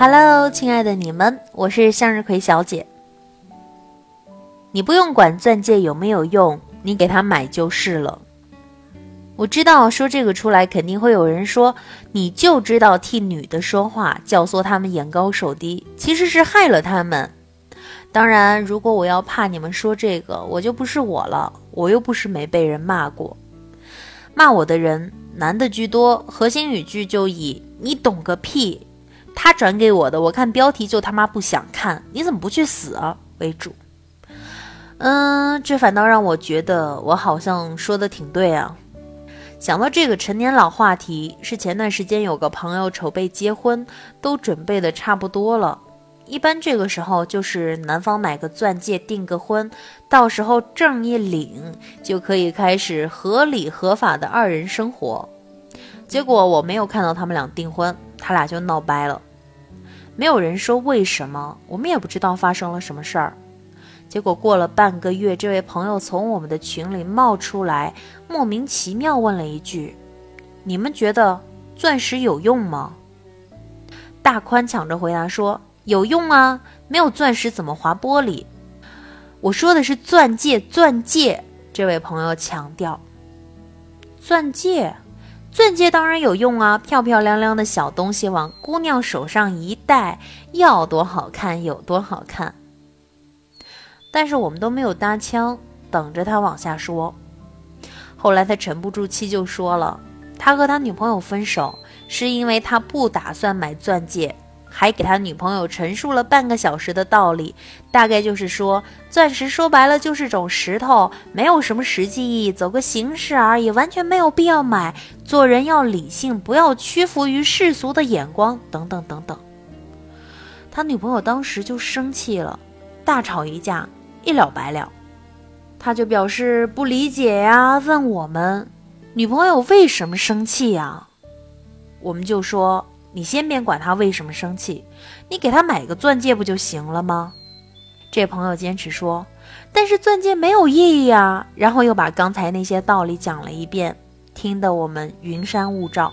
Hello，亲爱的你们，我是向日葵小姐。你不用管钻戒有没有用，你给他买就是了。我知道说这个出来，肯定会有人说，你就知道替女的说话，教唆他们眼高手低，其实是害了他们。当然，如果我要怕你们说这个，我就不是我了，我又不是没被人骂过。骂我的人，男的居多，核心语句就以“你懂个屁”，他转给我的，我看标题就他妈不想看，你怎么不去死啊为主。嗯，这反倒让我觉得我好像说的挺对啊。想到这个陈年老话题，是前段时间有个朋友筹备结婚，都准备的差不多了。一般这个时候就是男方买个钻戒订个婚，到时候证一领就可以开始合理合法的二人生活。结果我没有看到他们俩订婚，他俩就闹掰了。没有人说为什么，我们也不知道发生了什么事儿。结果过了半个月，这位朋友从我们的群里冒出来，莫名其妙问了一句：“你们觉得钻石有用吗？”大宽抢着回答说：“有用啊，没有钻石怎么划玻璃？”我说的是钻戒，钻戒。这位朋友强调：“钻戒，钻戒当然有用啊，漂漂亮亮的小东西往姑娘手上一戴，要多好看有多好看。”但是我们都没有搭腔，等着他往下说。后来他沉不住气，就说了：“他和他女朋友分手，是因为他不打算买钻戒，还给他女朋友陈述了半个小时的道理。大概就是说，钻石说白了就是种石头，没有什么实际意义，走个形式而已，完全没有必要买。做人要理性，不要屈服于世俗的眼光，等等等等。”他女朋友当时就生气了，大吵一架。一了百了，他就表示不理解呀，问我们女朋友为什么生气呀？我们就说你先别管他为什么生气，你给他买个钻戒不就行了吗？这朋友坚持说，但是钻戒没有意义啊，然后又把刚才那些道理讲了一遍，听得我们云山雾罩。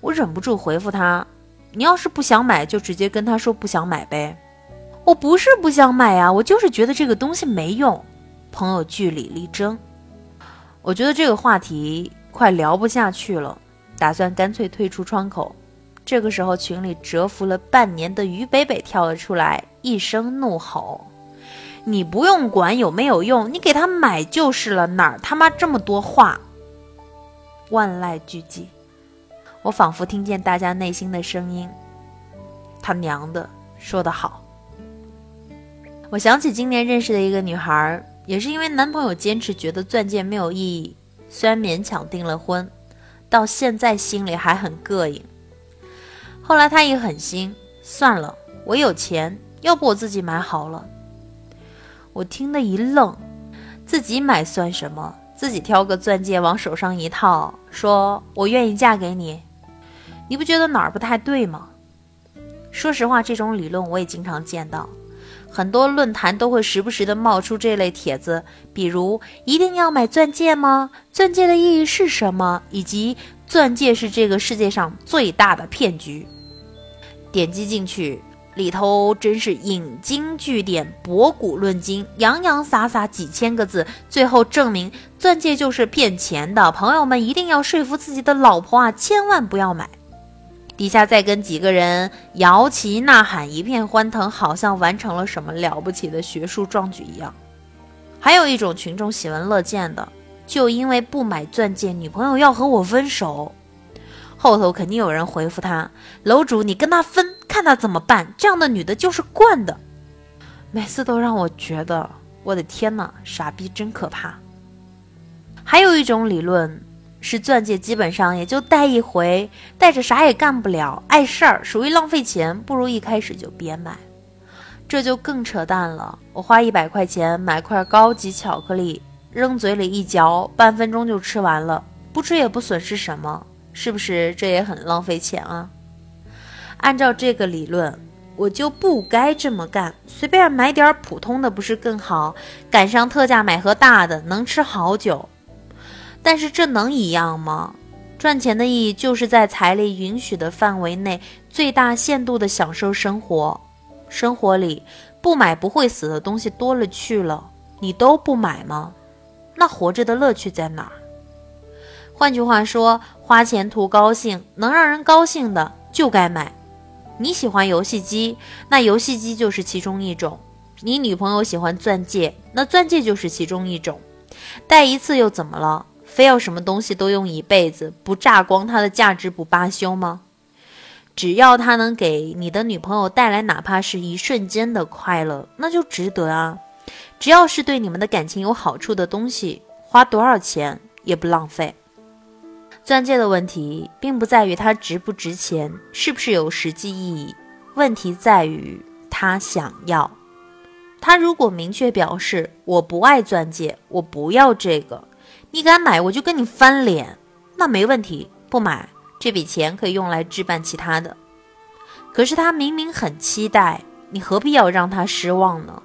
我忍不住回复他，你要是不想买，就直接跟他说不想买呗。我不是不想买呀，我就是觉得这个东西没用。朋友据理力争，我觉得这个话题快聊不下去了，打算干脆退出窗口。这个时候，群里蛰伏了半年的于北北跳了出来，一声怒吼：“你不用管有没有用，你给他买就是了，哪儿他妈这么多话？”万籁俱寂，我仿佛听见大家内心的声音：“他娘的，说得好。”我想起今年认识的一个女孩，也是因为男朋友坚持觉得钻戒没有意义，虽然勉强订了婚，到现在心里还很膈应。后来他一狠心，算了，我有钱，要不我自己买好了。我听得一愣，自己买算什么？自己挑个钻戒往手上一套，说我愿意嫁给你，你不觉得哪儿不太对吗？说实话，这种理论我也经常见到。很多论坛都会时不时的冒出这类帖子，比如一定要买钻戒吗？钻戒的意义是什么？以及钻戒是这个世界上最大的骗局。点击进去，里头真是引经据典、博古论今，洋洋洒洒几千个字，最后证明钻戒就是骗钱的。朋友们一定要说服自己的老婆啊，千万不要买。底下再跟几个人摇旗呐喊，一片欢腾，好像完成了什么了不起的学术壮举一样。还有一种群众喜闻乐见的，就因为不买钻戒，女朋友要和我分手。后头肯定有人回复他：“楼主，你跟他分，看他怎么办。”这样的女的就是惯的，每次都让我觉得，我的天呐，傻逼真可怕。还有一种理论。是钻戒，基本上也就戴一回，戴着啥也干不了，碍事儿，属于浪费钱，不如一开始就别买，这就更扯淡了。我花一百块钱买块高级巧克力，扔嘴里一嚼，半分钟就吃完了，不吃也不损失什么，是不是？这也很浪费钱啊。按照这个理论，我就不该这么干，随便买点普通的不是更好？赶上特价买盒大的，能吃好久。但是这能一样吗？赚钱的意义就是在财力允许的范围内最大限度的享受生活。生活里不买不会死的东西多了去了，你都不买吗？那活着的乐趣在哪儿？换句话说，花钱图高兴，能让人高兴的就该买。你喜欢游戏机，那游戏机就是其中一种；你女朋友喜欢钻戒，那钻戒就是其中一种。戴一次又怎么了？非要什么东西都用一辈子，不榨光它的价值不罢休吗？只要它能给你的女朋友带来哪怕是一瞬间的快乐，那就值得啊！只要是对你们的感情有好处的东西，花多少钱也不浪费。钻戒的问题并不在于它值不值钱，是不是有实际意义，问题在于他想要。他如果明确表示我不爱钻戒，我不要这个，你敢买我就跟你翻脸，那没问题，不买，这笔钱可以用来置办其他的。可是他明明很期待，你何必要让他失望呢？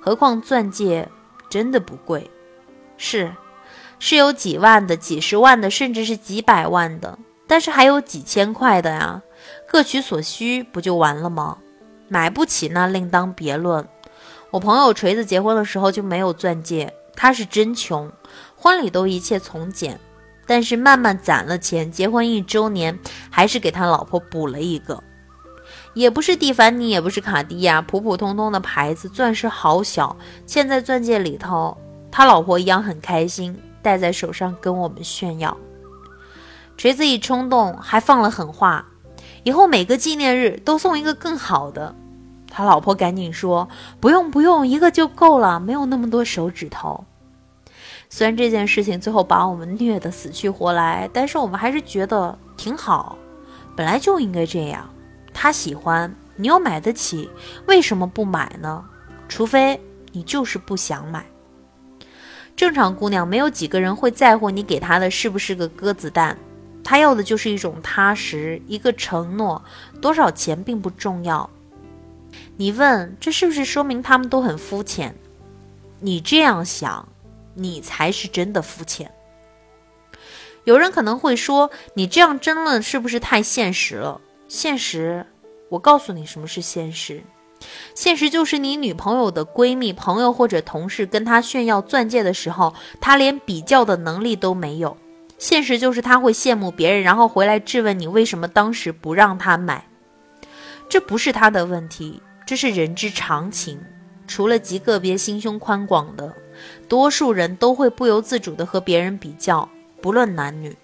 何况钻戒真的不贵，是。是有几万的、几十万的，甚至是几百万的，但是还有几千块的呀，各取所需不就完了吗？买不起那另当别论。我朋友锤子结婚的时候就没有钻戒，他是真穷，婚礼都一切从简，但是慢慢攒了钱，结婚一周年还是给他老婆补了一个，也不是蒂凡尼，也不是卡地亚，普普通通的牌子，钻石好小，嵌在钻戒里头，他老婆一样很开心。戴在手上跟我们炫耀，锤子一冲动还放了狠话，以后每个纪念日都送一个更好的。他老婆赶紧说：“不用不用，一个就够了，没有那么多手指头。”虽然这件事情最后把我们虐得死去活来，但是我们还是觉得挺好，本来就应该这样。他喜欢，你又买得起，为什么不买呢？除非你就是不想买。正常姑娘没有几个人会在乎你给她的是不是个鸽子蛋，她要的就是一种踏实，一个承诺。多少钱并不重要。你问这是不是说明他们都很肤浅？你这样想，你才是真的肤浅。有人可能会说，你这样争论是不是太现实了？现实，我告诉你什么是现实。现实就是你女朋友的闺蜜、朋友或者同事跟她炫耀钻戒的时候，她连比较的能力都没有。现实就是她会羡慕别人，然后回来质问你为什么当时不让她买。这不是她的问题，这是人之常情。除了极个别心胸宽广的，多数人都会不由自主的和别人比较，不论男女。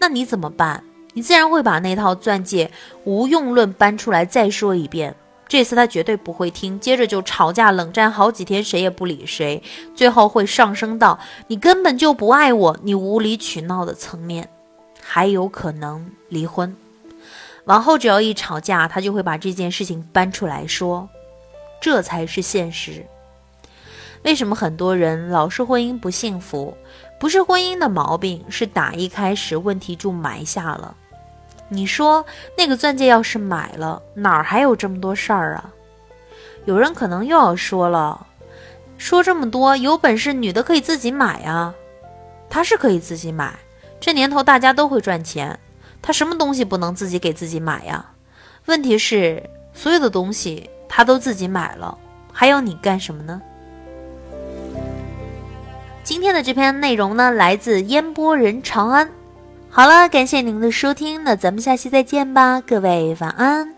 那你怎么办？你自然会把那套钻戒无用论搬出来再说一遍。这次他绝对不会听，接着就吵架冷战好几天，谁也不理谁，最后会上升到你根本就不爱我，你无理取闹的层面，还有可能离婚。往后只要一吵架，他就会把这件事情搬出来说，这才是现实。为什么很多人老是婚姻不幸福？不是婚姻的毛病，是打一开始问题就埋下了。你说那个钻戒要是买了，哪儿还有这么多事儿啊？有人可能又要说了，说这么多，有本事女的可以自己买啊。她是可以自己买，这年头大家都会赚钱，她什么东西不能自己给自己买呀？问题是所有的东西她都自己买了，还要你干什么呢？今天的这篇内容呢，来自烟波人长安。好了，感谢您的收听，那咱们下期再见吧，各位晚安。